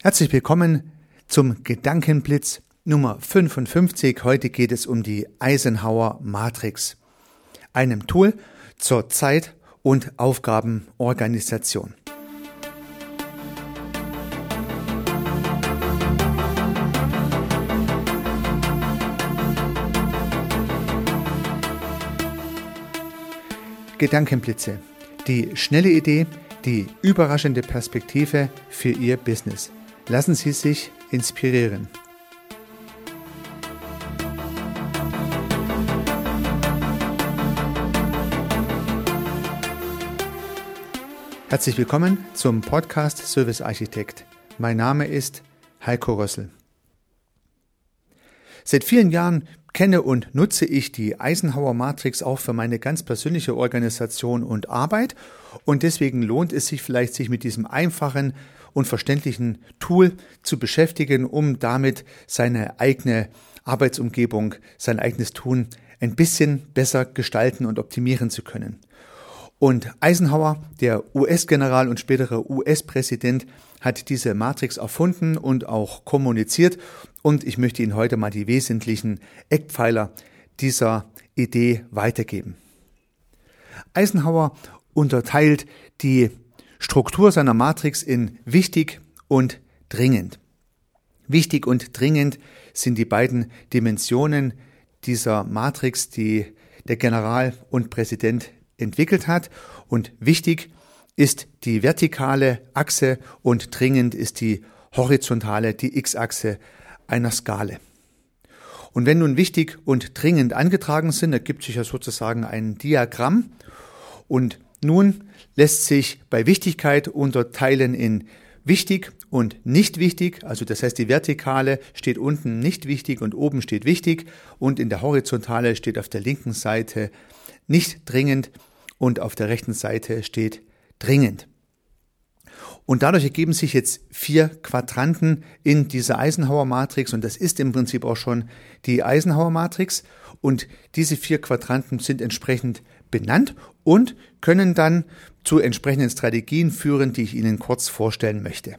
Herzlich willkommen zum Gedankenblitz Nummer 55. Heute geht es um die Eisenhower Matrix, einem Tool zur Zeit- und Aufgabenorganisation. Gedankenblitze. Die schnelle Idee, die überraschende Perspektive für Ihr Business. Lassen Sie sich inspirieren. Herzlich willkommen zum Podcast Service Architekt. Mein Name ist Heiko Rössel. Seit vielen Jahren kenne und nutze ich die Eisenhower Matrix auch für meine ganz persönliche Organisation und Arbeit und deswegen lohnt es sich vielleicht, sich mit diesem einfachen und verständlichen Tool zu beschäftigen, um damit seine eigene Arbeitsumgebung, sein eigenes Tun ein bisschen besser gestalten und optimieren zu können. Und Eisenhower, der US-General und spätere US-Präsident, hat diese Matrix erfunden und auch kommuniziert. Und ich möchte Ihnen heute mal die wesentlichen Eckpfeiler dieser Idee weitergeben. Eisenhower unterteilt die Struktur seiner Matrix in wichtig und dringend. Wichtig und dringend sind die beiden Dimensionen dieser Matrix, die der General und Präsident entwickelt hat. Und wichtig ist die vertikale Achse und dringend ist die horizontale, die X-Achse einer Skala. Und wenn nun wichtig und dringend angetragen sind, ergibt sich ja sozusagen ein Diagramm. Und nun lässt sich bei Wichtigkeit unterteilen in wichtig und nicht wichtig. Also das heißt, die Vertikale steht unten nicht wichtig und oben steht wichtig. Und in der Horizontale steht auf der linken Seite nicht dringend und auf der rechten Seite steht dringend. Und dadurch ergeben sich jetzt vier Quadranten in dieser Eisenhower-Matrix und das ist im Prinzip auch schon die Eisenhower-Matrix und diese vier Quadranten sind entsprechend benannt und können dann zu entsprechenden Strategien führen, die ich Ihnen kurz vorstellen möchte.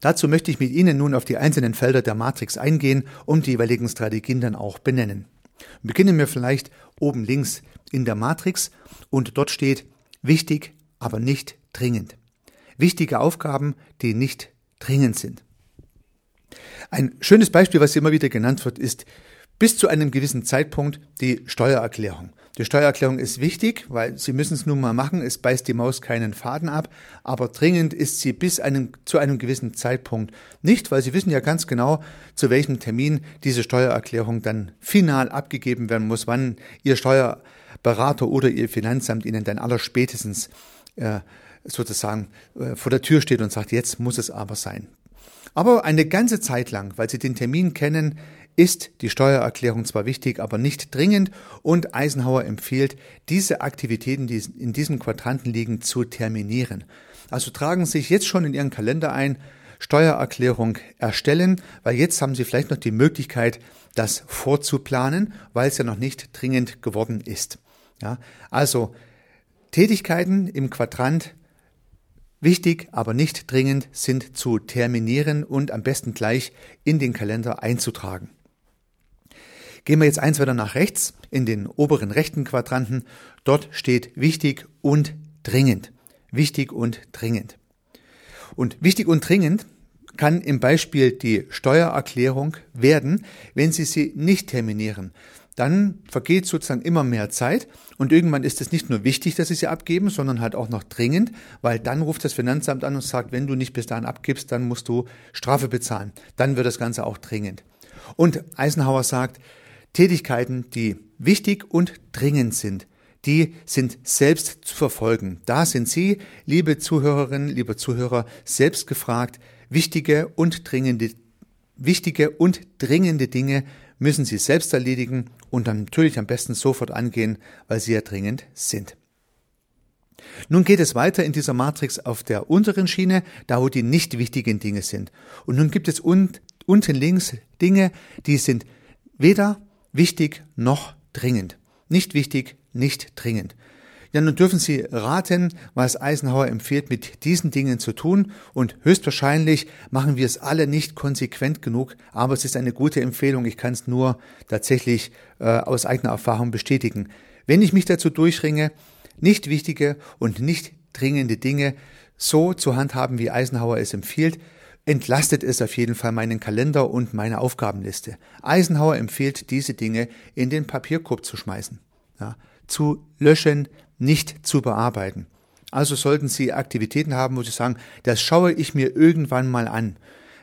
Dazu möchte ich mit Ihnen nun auf die einzelnen Felder der Matrix eingehen und die jeweiligen Strategien dann auch benennen. Beginnen wir vielleicht oben links in der Matrix und dort steht wichtig, aber nicht dringend. Wichtige Aufgaben, die nicht dringend sind. Ein schönes Beispiel, was immer wieder genannt wird, ist bis zu einem gewissen Zeitpunkt die Steuererklärung. Die Steuererklärung ist wichtig, weil Sie müssen es nun mal machen, es beißt die Maus keinen Faden ab, aber dringend ist sie bis einem, zu einem gewissen Zeitpunkt nicht, weil Sie wissen ja ganz genau, zu welchem Termin diese Steuererklärung dann final abgegeben werden muss, wann Ihr Steuerberater oder Ihr Finanzamt Ihnen dann allerspätestens äh, sozusagen äh, vor der Tür steht und sagt, jetzt muss es aber sein. Aber eine ganze Zeit lang, weil Sie den Termin kennen, ist die Steuererklärung zwar wichtig, aber nicht dringend und Eisenhower empfiehlt, diese Aktivitäten, die in diesem Quadranten liegen, zu terminieren. Also tragen Sie sich jetzt schon in Ihren Kalender ein, Steuererklärung erstellen, weil jetzt haben Sie vielleicht noch die Möglichkeit, das vorzuplanen, weil es ja noch nicht dringend geworden ist. Ja, also Tätigkeiten im Quadrant wichtig, aber nicht dringend sind zu terminieren und am besten gleich in den Kalender einzutragen. Gehen wir jetzt eins weiter nach rechts in den oberen rechten Quadranten. Dort steht wichtig und dringend. Wichtig und dringend. Und wichtig und dringend kann im Beispiel die Steuererklärung werden, wenn Sie sie nicht terminieren. Dann vergeht sozusagen immer mehr Zeit und irgendwann ist es nicht nur wichtig, dass Sie sie abgeben, sondern halt auch noch dringend, weil dann ruft das Finanzamt an und sagt, wenn du nicht bis dahin abgibst, dann musst du Strafe bezahlen. Dann wird das Ganze auch dringend. Und Eisenhower sagt, Tätigkeiten, die wichtig und dringend sind, die sind selbst zu verfolgen. Da sind Sie, liebe Zuhörerinnen, liebe Zuhörer, selbst gefragt, wichtige und dringende, wichtige und dringende Dinge müssen Sie selbst erledigen und dann natürlich am besten sofort angehen, weil sie ja dringend sind. Nun geht es weiter in dieser Matrix auf der unteren Schiene, da wo die nicht wichtigen Dinge sind. Und nun gibt es un unten links Dinge, die sind weder wichtig noch dringend. Nicht wichtig, nicht dringend. Ja, nun dürfen Sie raten, was Eisenhower empfiehlt, mit diesen Dingen zu tun. Und höchstwahrscheinlich machen wir es alle nicht konsequent genug, aber es ist eine gute Empfehlung. Ich kann es nur tatsächlich äh, aus eigener Erfahrung bestätigen. Wenn ich mich dazu durchringe, nicht wichtige und nicht dringende Dinge so zu handhaben, wie Eisenhower es empfiehlt, entlastet es auf jeden Fall meinen Kalender und meine Aufgabenliste. Eisenhower empfiehlt, diese Dinge in den Papierkorb zu schmeißen, ja, zu löschen, nicht zu bearbeiten. Also sollten Sie Aktivitäten haben, wo Sie sagen, das schaue ich mir irgendwann mal an.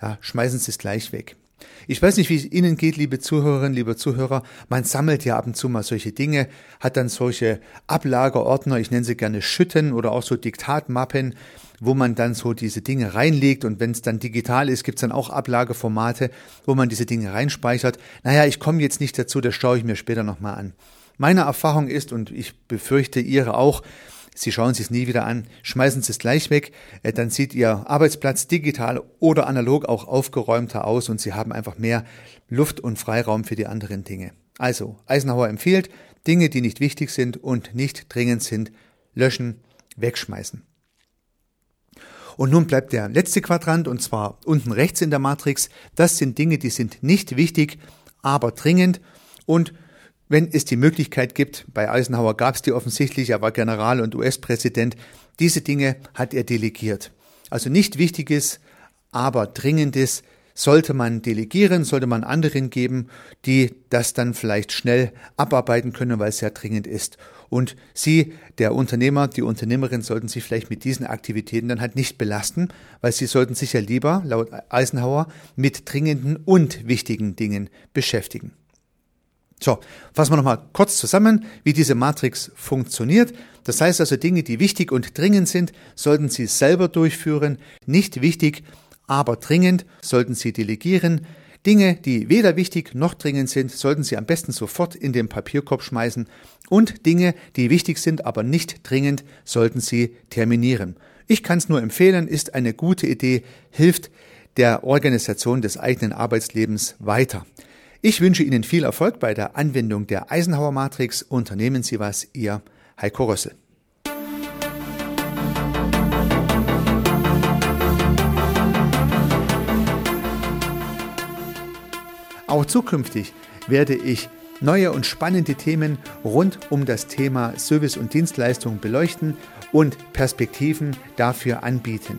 Ja, schmeißen Sie es gleich weg. Ich weiß nicht, wie es Ihnen geht, liebe Zuhörerinnen, liebe Zuhörer. Man sammelt ja ab und zu mal solche Dinge, hat dann solche Ablagerordner, ich nenne sie gerne Schütten oder auch so Diktatmappen, wo man dann so diese Dinge reinlegt und wenn es dann digital ist, gibt es dann auch Ablageformate, wo man diese Dinge reinspeichert. Naja, ich komme jetzt nicht dazu, das schaue ich mir später nochmal an. Meine Erfahrung ist, und ich befürchte Ihre auch, Sie schauen sich es nie wieder an, schmeißen Sie es gleich weg, äh, dann sieht Ihr Arbeitsplatz digital oder analog auch aufgeräumter aus und Sie haben einfach mehr Luft und Freiraum für die anderen Dinge. Also, Eisenhower empfiehlt, Dinge, die nicht wichtig sind und nicht dringend sind, löschen, wegschmeißen. Und nun bleibt der letzte Quadrant, und zwar unten rechts in der Matrix. Das sind Dinge, die sind nicht wichtig, aber dringend und wenn es die Möglichkeit gibt, bei Eisenhower gab es die offensichtlich, er war General und US-Präsident, diese Dinge hat er delegiert. Also nicht Wichtiges, aber Dringendes sollte man delegieren, sollte man anderen geben, die das dann vielleicht schnell abarbeiten können, weil es sehr dringend ist. Und Sie, der Unternehmer, die Unternehmerin, sollten sich vielleicht mit diesen Aktivitäten dann halt nicht belasten, weil Sie sollten sich ja lieber, laut Eisenhower, mit dringenden und wichtigen Dingen beschäftigen. So, fassen wir nochmal kurz zusammen, wie diese Matrix funktioniert. Das heißt also, Dinge, die wichtig und dringend sind, sollten Sie selber durchführen. Nicht wichtig, aber dringend sollten Sie delegieren. Dinge, die weder wichtig noch dringend sind, sollten Sie am besten sofort in den Papierkorb schmeißen. Und Dinge, die wichtig sind, aber nicht dringend, sollten Sie terminieren. Ich kann es nur empfehlen, ist eine gute Idee, hilft der Organisation des eigenen Arbeitslebens weiter. Ich wünsche Ihnen viel Erfolg bei der Anwendung der Eisenhower Matrix. Unternehmen Sie was, Ihr Heiko Rössel. Auch zukünftig werde ich neue und spannende Themen rund um das Thema Service und Dienstleistung beleuchten und Perspektiven dafür anbieten.